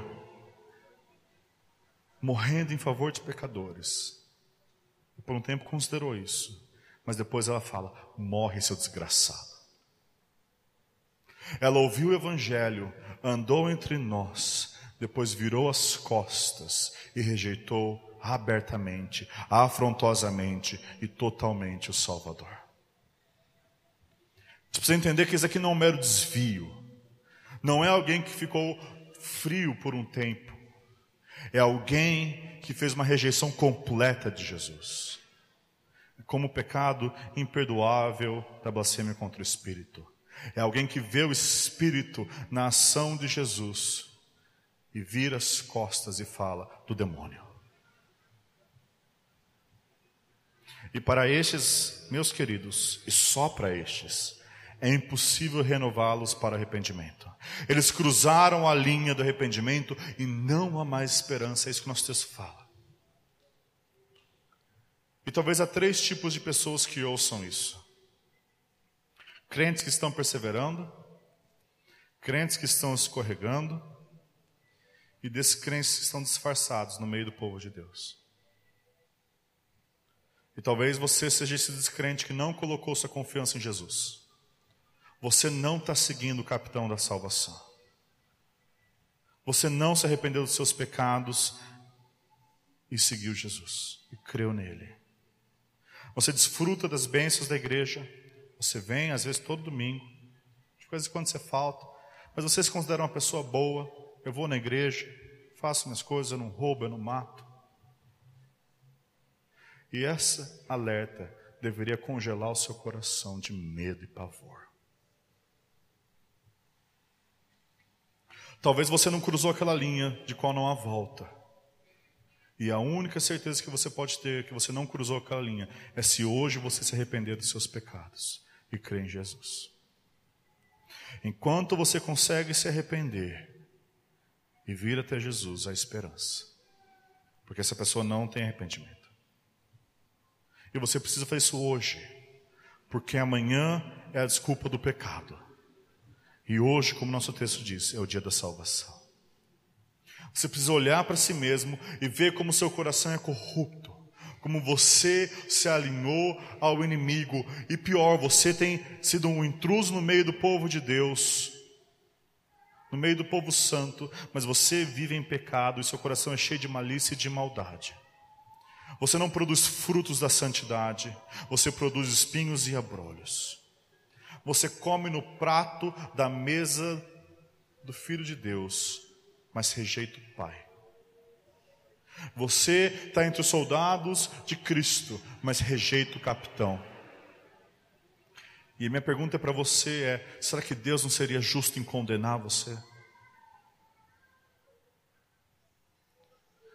morrendo em favor de pecadores. E por um tempo considerou isso, mas depois ela fala: morre, seu desgraçado. Ela ouviu o Evangelho, andou entre nós, depois virou as costas e rejeitou abertamente, afrontosamente e totalmente o Salvador. Você precisa entender que isso aqui não é um mero desvio. Não é alguém que ficou frio por um tempo. É alguém que fez uma rejeição completa de Jesus. Como o pecado imperdoável da blasfêmia contra o Espírito. É alguém que vê o Espírito na ação de Jesus e vira as costas e fala do demônio. E para estes, meus queridos, e só para estes, é impossível renová-los para arrependimento. Eles cruzaram a linha do arrependimento e não há mais esperança, é isso que nosso texto fala. E talvez há três tipos de pessoas que ouçam isso: crentes que estão perseverando, crentes que estão escorregando, e descrentes que estão disfarçados no meio do povo de Deus. E talvez você seja esse descrente que não colocou sua confiança em Jesus. Você não está seguindo o capitão da salvação. Você não se arrependeu dos seus pecados e seguiu Jesus e creu nele. Você desfruta das bênçãos da igreja. Você vem, às vezes, todo domingo. De vez em quando você falta. Mas você se considera uma pessoa boa. Eu vou na igreja, faço minhas coisas, eu não roubo, eu não mato. E essa alerta deveria congelar o seu coração de medo e pavor. Talvez você não cruzou aquela linha de qual não há volta. E a única certeza que você pode ter que você não cruzou aquela linha é se hoje você se arrepender dos seus pecados e crer em Jesus. Enquanto você consegue se arrepender e vir até Jesus, há esperança. Porque essa pessoa não tem arrependimento. E você precisa fazer isso hoje, porque amanhã é a desculpa do pecado. E hoje, como nosso texto diz, é o dia da salvação. Você precisa olhar para si mesmo e ver como seu coração é corrupto, como você se alinhou ao inimigo, e pior, você tem sido um intruso no meio do povo de Deus, no meio do povo santo, mas você vive em pecado e seu coração é cheio de malícia e de maldade. Você não produz frutos da santidade, você produz espinhos e abrolhos. Você come no prato da mesa do Filho de Deus, mas rejeita o Pai. Você está entre os soldados de Cristo, mas rejeita o capitão. E minha pergunta para você é: será que Deus não seria justo em condenar você?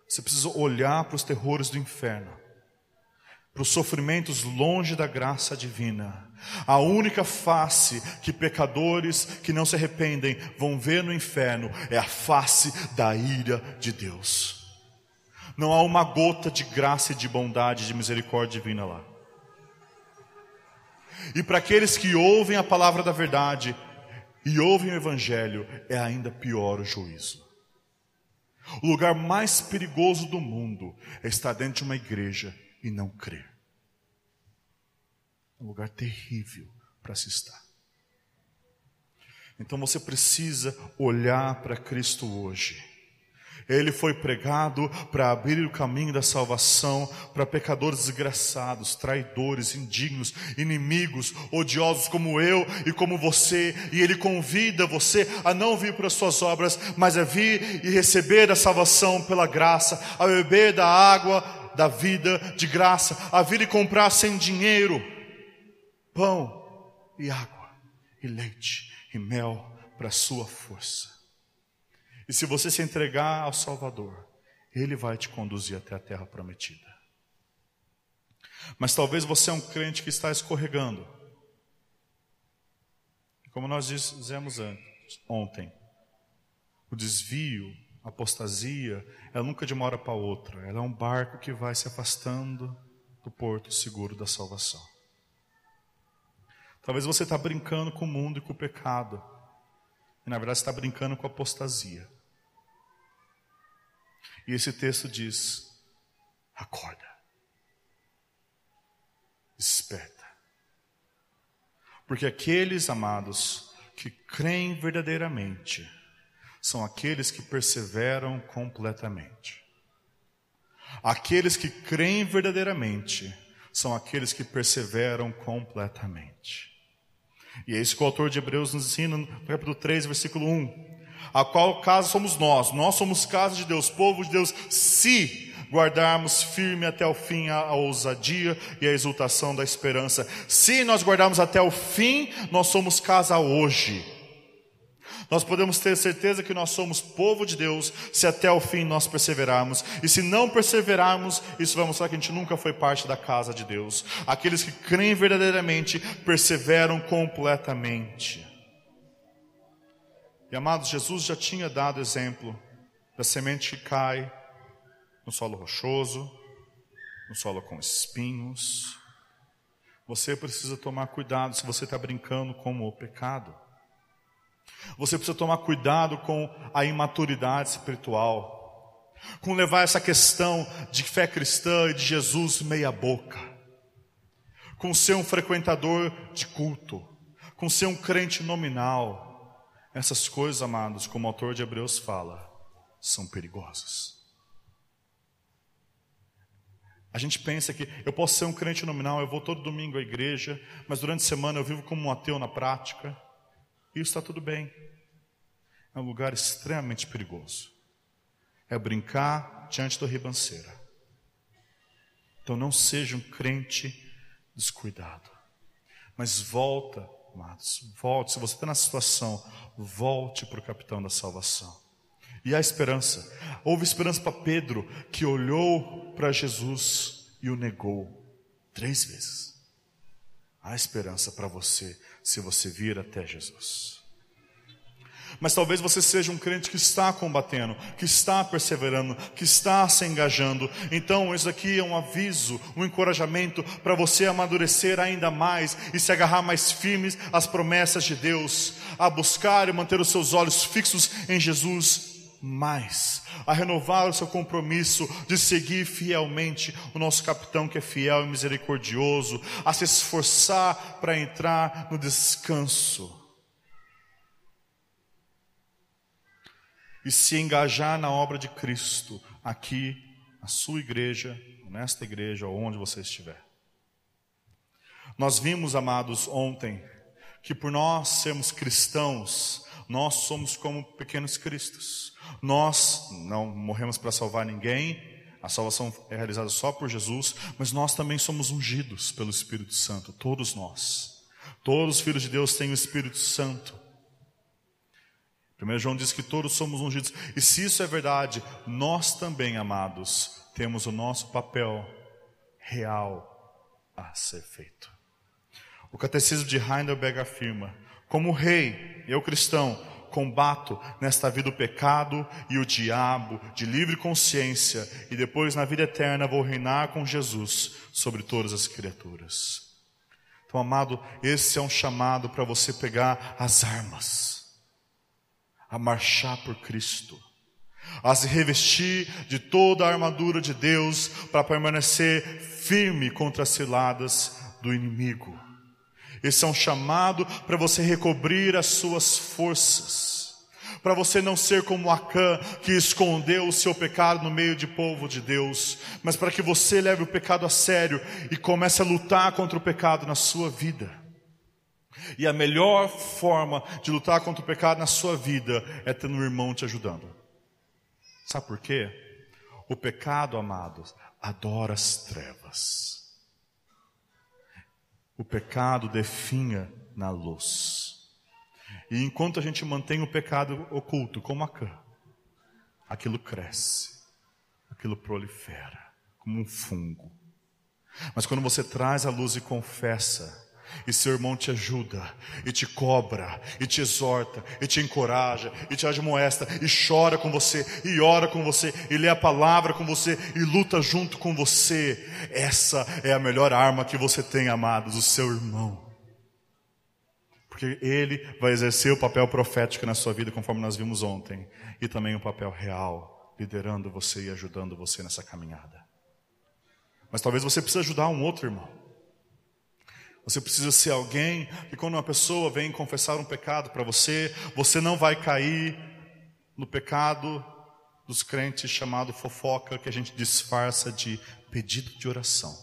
Você precisa olhar para os terrores do inferno para os sofrimentos longe da graça divina. A única face que pecadores que não se arrependem vão ver no inferno é a face da ira de Deus. Não há uma gota de graça e de bondade, de misericórdia divina lá. E para aqueles que ouvem a palavra da verdade e ouvem o evangelho, é ainda pior o juízo. O lugar mais perigoso do mundo é estar dentro de uma igreja e não crer. É um lugar terrível para se estar. Então você precisa olhar para Cristo hoje ele foi pregado para abrir o caminho da salvação para pecadores desgraçados, traidores, indignos, inimigos, odiosos como eu e como você. E ele convida você a não vir para as suas obras, mas a vir e receber a salvação pela graça, a beber da água da vida de graça, a vir e comprar sem dinheiro pão e água e leite e mel para a sua força. E se você se entregar ao Salvador, Ele vai te conduzir até a terra prometida. Mas talvez você é um crente que está escorregando. Como nós dizemos ontem, o desvio, apostasia, ela nunca de uma hora para outra. Ela é um barco que vai se afastando do porto seguro da salvação. Talvez você está brincando com o mundo e com o pecado. E na verdade está brincando com a apostasia. E esse texto diz: acorda, desperta. Porque aqueles amados que creem verdadeiramente são aqueles que perseveram completamente. Aqueles que creem verdadeiramente são aqueles que perseveram completamente. E é isso que o autor de Hebreus nos ensina no capítulo 3, versículo 1 a qual casa somos nós. Nós somos casa de Deus, povo de Deus, se guardarmos firme até o fim a, ousadia e a exultação da esperança. Se nós guardarmos até o fim, nós somos casa hoje. Nós podemos ter certeza que nós somos povo de Deus se até o fim nós perseverarmos. E se não perseverarmos, isso vai mostrar que a gente nunca foi parte da casa de Deus. Aqueles que creem verdadeiramente perseveram completamente. E amados, Jesus já tinha dado exemplo da semente que cai no solo rochoso, no solo com espinhos. Você precisa tomar cuidado se você está brincando com o pecado. Você precisa tomar cuidado com a imaturidade espiritual, com levar essa questão de fé cristã e de Jesus meia boca, com ser um frequentador de culto, com ser um crente nominal essas coisas, amados, como o autor de Hebreus fala, são perigosas. A gente pensa que eu posso ser um crente nominal, eu vou todo domingo à igreja, mas durante a semana eu vivo como um ateu na prática. Isso está tudo bem. É um lugar extremamente perigoso. É brincar diante da ribanceira. Então não seja um crente descuidado. Mas volta Amados, volte. Se você está na situação, volte para o capitão da salvação. E há esperança. Houve esperança para Pedro, que olhou para Jesus e o negou três vezes. Há esperança para você, se você vir até Jesus mas talvez você seja um crente que está combatendo, que está perseverando, que está se engajando. Então, isso aqui é um aviso, um encorajamento para você amadurecer ainda mais e se agarrar mais firmes às promessas de Deus, a buscar e manter os seus olhos fixos em Jesus mais, a renovar o seu compromisso de seguir fielmente o nosso capitão que é fiel e misericordioso, a se esforçar para entrar no descanso e se engajar na obra de Cristo aqui, na sua igreja, nesta igreja, ou onde você estiver. Nós vimos, amados, ontem, que por nós sermos cristãos, nós somos como pequenos cristos. Nós não morremos para salvar ninguém, a salvação é realizada só por Jesus, mas nós também somos ungidos pelo Espírito Santo, todos nós. Todos os filhos de Deus têm o Espírito Santo. 1 João diz que todos somos ungidos. E se isso é verdade, nós também, amados, temos o nosso papel real a ser feito. O catecismo de Heidelberg afirma: como rei, eu cristão, combato nesta vida o pecado e o diabo de livre consciência e depois na vida eterna vou reinar com Jesus sobre todas as criaturas. Então, amado, esse é um chamado para você pegar as armas, a marchar por Cristo, a se revestir de toda a armadura de Deus para permanecer firme contra as ciladas do inimigo. Esse é um chamado para você recobrir as suas forças. Para você não ser como Acã, que escondeu o seu pecado no meio de povo de Deus, mas para que você leve o pecado a sério e comece a lutar contra o pecado na sua vida. E a melhor forma de lutar contra o pecado na sua vida é ter um irmão te ajudando. Sabe por quê? O pecado, amados, adora as trevas. O pecado definha na luz. E enquanto a gente mantém o pecado oculto, como a cã, aquilo cresce, aquilo prolifera, como um fungo. Mas quando você traz a luz e confessa, e seu irmão te ajuda, e te cobra, e te exorta, e te encoraja, e te admoesta, e chora com você, e ora com você, e lê a palavra com você, e luta junto com você. Essa é a melhor arma que você tem, amados, o seu irmão. Porque ele vai exercer o papel profético na sua vida, conforme nós vimos ontem, e também o papel real, liderando você e ajudando você nessa caminhada. Mas talvez você precise ajudar um outro irmão. Você precisa ser alguém que quando uma pessoa vem confessar um pecado para você, você não vai cair no pecado dos crentes chamado fofoca, que a gente disfarça de pedido de oração.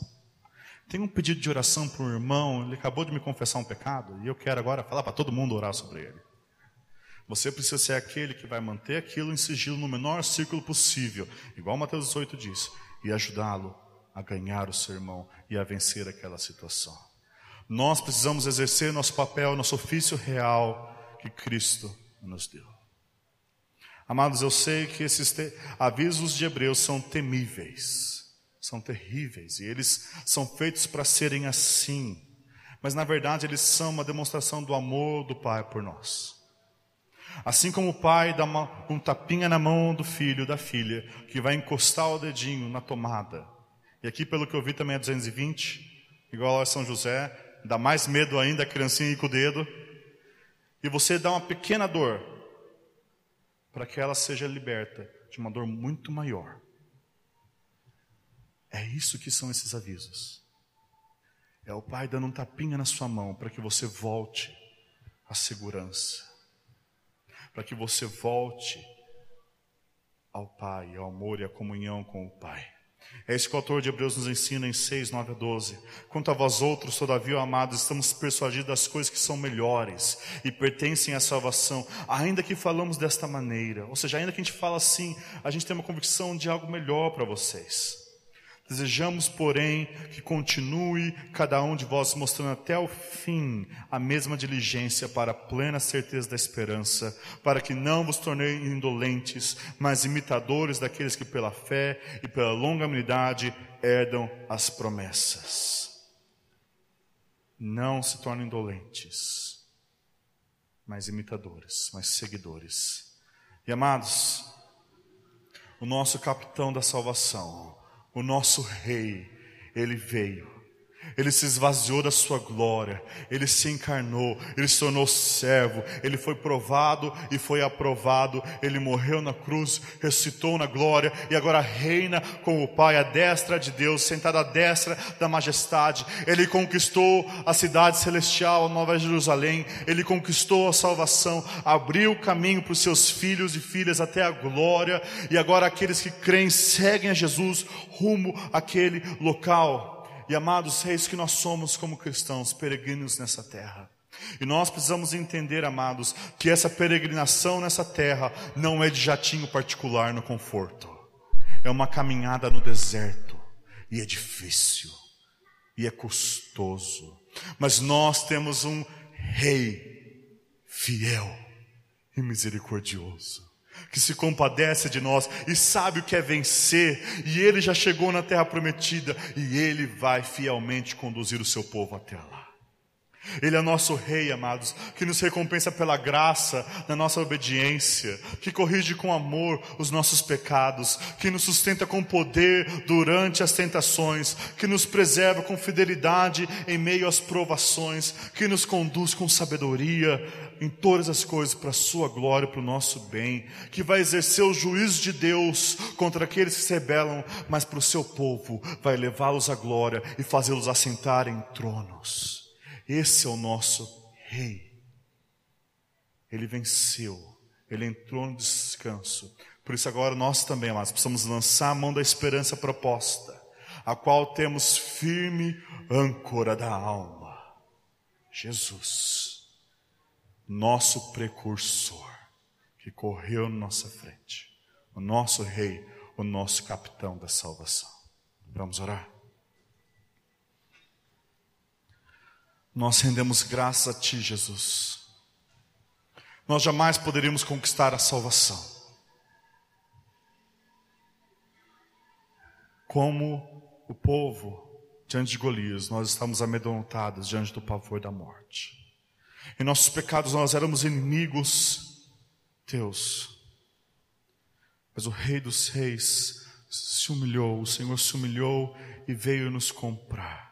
Tem um pedido de oração para um irmão, ele acabou de me confessar um pecado, e eu quero agora falar para todo mundo orar sobre ele. Você precisa ser aquele que vai manter aquilo em sigilo no menor círculo possível, igual Mateus 18 diz, e ajudá-lo a ganhar o seu irmão e a vencer aquela situação. Nós precisamos exercer nosso papel, nosso ofício real que Cristo nos deu. Amados, eu sei que esses avisos de Hebreus são temíveis, são terríveis, e eles são feitos para serem assim, mas na verdade eles são uma demonstração do amor do Pai por nós. Assim como o pai dá uma, um tapinha na mão do filho, da filha, que vai encostar o dedinho na tomada. E aqui, pelo que eu vi, também é 220, igual a São José, dá mais medo ainda a criancinha ir com o dedo, e você dá uma pequena dor, para que ela seja liberta de uma dor muito maior. É isso que são esses avisos. É o Pai dando um tapinha na sua mão para que você volte à segurança, para que você volte ao Pai, ao amor e à comunhão com o Pai. É isso que o autor de Hebreus nos ensina em 6, 9 a 12. Quanto a vós outros, todavia, amados, estamos persuadidos das coisas que são melhores e pertencem à salvação, ainda que falamos desta maneira. Ou seja, ainda que a gente fala assim, a gente tem uma convicção de algo melhor para vocês. Desejamos, porém, que continue cada um de vós mostrando até o fim a mesma diligência para a plena certeza da esperança, para que não vos torneis indolentes, mas imitadores daqueles que pela fé e pela longanimidade herdam as promessas. Não se tornem indolentes, mas imitadores, mas seguidores. E amados, o nosso capitão da salvação, o nosso Rei, ele veio ele se esvaziou da sua glória, ele se encarnou, ele se tornou servo, ele foi provado e foi aprovado, ele morreu na cruz, ressuscitou na glória e agora reina com o Pai à destra de Deus, sentado à destra da majestade. Ele conquistou a cidade celestial, a Nova Jerusalém, ele conquistou a salvação, abriu o caminho para os seus filhos e filhas até a glória, e agora aqueles que creem seguem a Jesus rumo àquele local. E amados, é isso que nós somos como cristãos, peregrinos nessa terra. E nós precisamos entender, amados, que essa peregrinação nessa terra não é de jatinho particular no conforto. É uma caminhada no deserto. E é difícil. E é custoso. Mas nós temos um rei fiel e misericordioso que se compadece de nós e sabe o que é vencer, e ele já chegou na terra prometida e ele vai fielmente conduzir o seu povo até lá. Ele é nosso Rei, amados, que nos recompensa pela graça da nossa obediência, que corrige com amor os nossos pecados, que nos sustenta com poder durante as tentações, que nos preserva com fidelidade em meio às provações, que nos conduz com sabedoria em todas as coisas para a sua glória, para o nosso bem, que vai exercer o juízo de Deus contra aqueles que se rebelam, mas para o seu povo vai levá-los à glória e fazê-los assentar em tronos. Esse é o nosso Rei. Ele venceu, ele entrou no descanso. Por isso, agora nós também, amados, precisamos lançar a mão da esperança proposta, a qual temos firme âncora da alma. Jesus, nosso precursor, que correu na nossa frente, o nosso Rei, o nosso capitão da salvação. Vamos orar? Nós rendemos graça a Ti, Jesus. Nós jamais poderíamos conquistar a salvação. Como o povo diante de Golias, nós estamos amedrontados diante do pavor da morte. Em nossos pecados nós éramos inimigos teus. Mas o Rei dos Reis se humilhou, o Senhor se humilhou e veio nos comprar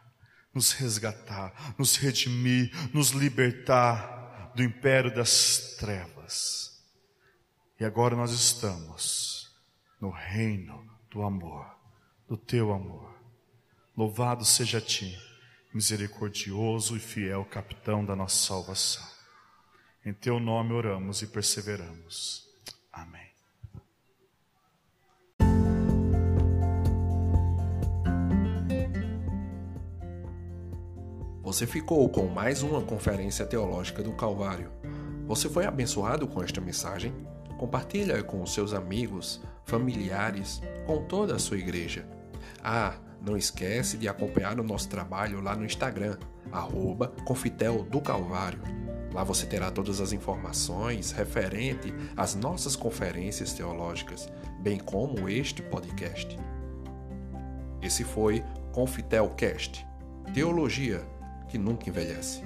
nos resgatar, nos redimir, nos libertar do império das trevas. E agora nós estamos no reino do amor, do teu amor. Louvado seja ti, misericordioso e fiel capitão da nossa salvação. Em teu nome oramos e perseveramos. Amém. Você ficou com mais uma conferência teológica do Calvário. Você foi abençoado com esta mensagem? Compartilha com seus amigos, familiares, com toda a sua igreja. Ah, não esquece de acompanhar o nosso trabalho lá no Instagram, arroba do Calvário. Lá você terá todas as informações referente às nossas conferências teológicas, bem como este podcast. Esse foi Confitelcast Teologia que nunca envelhece.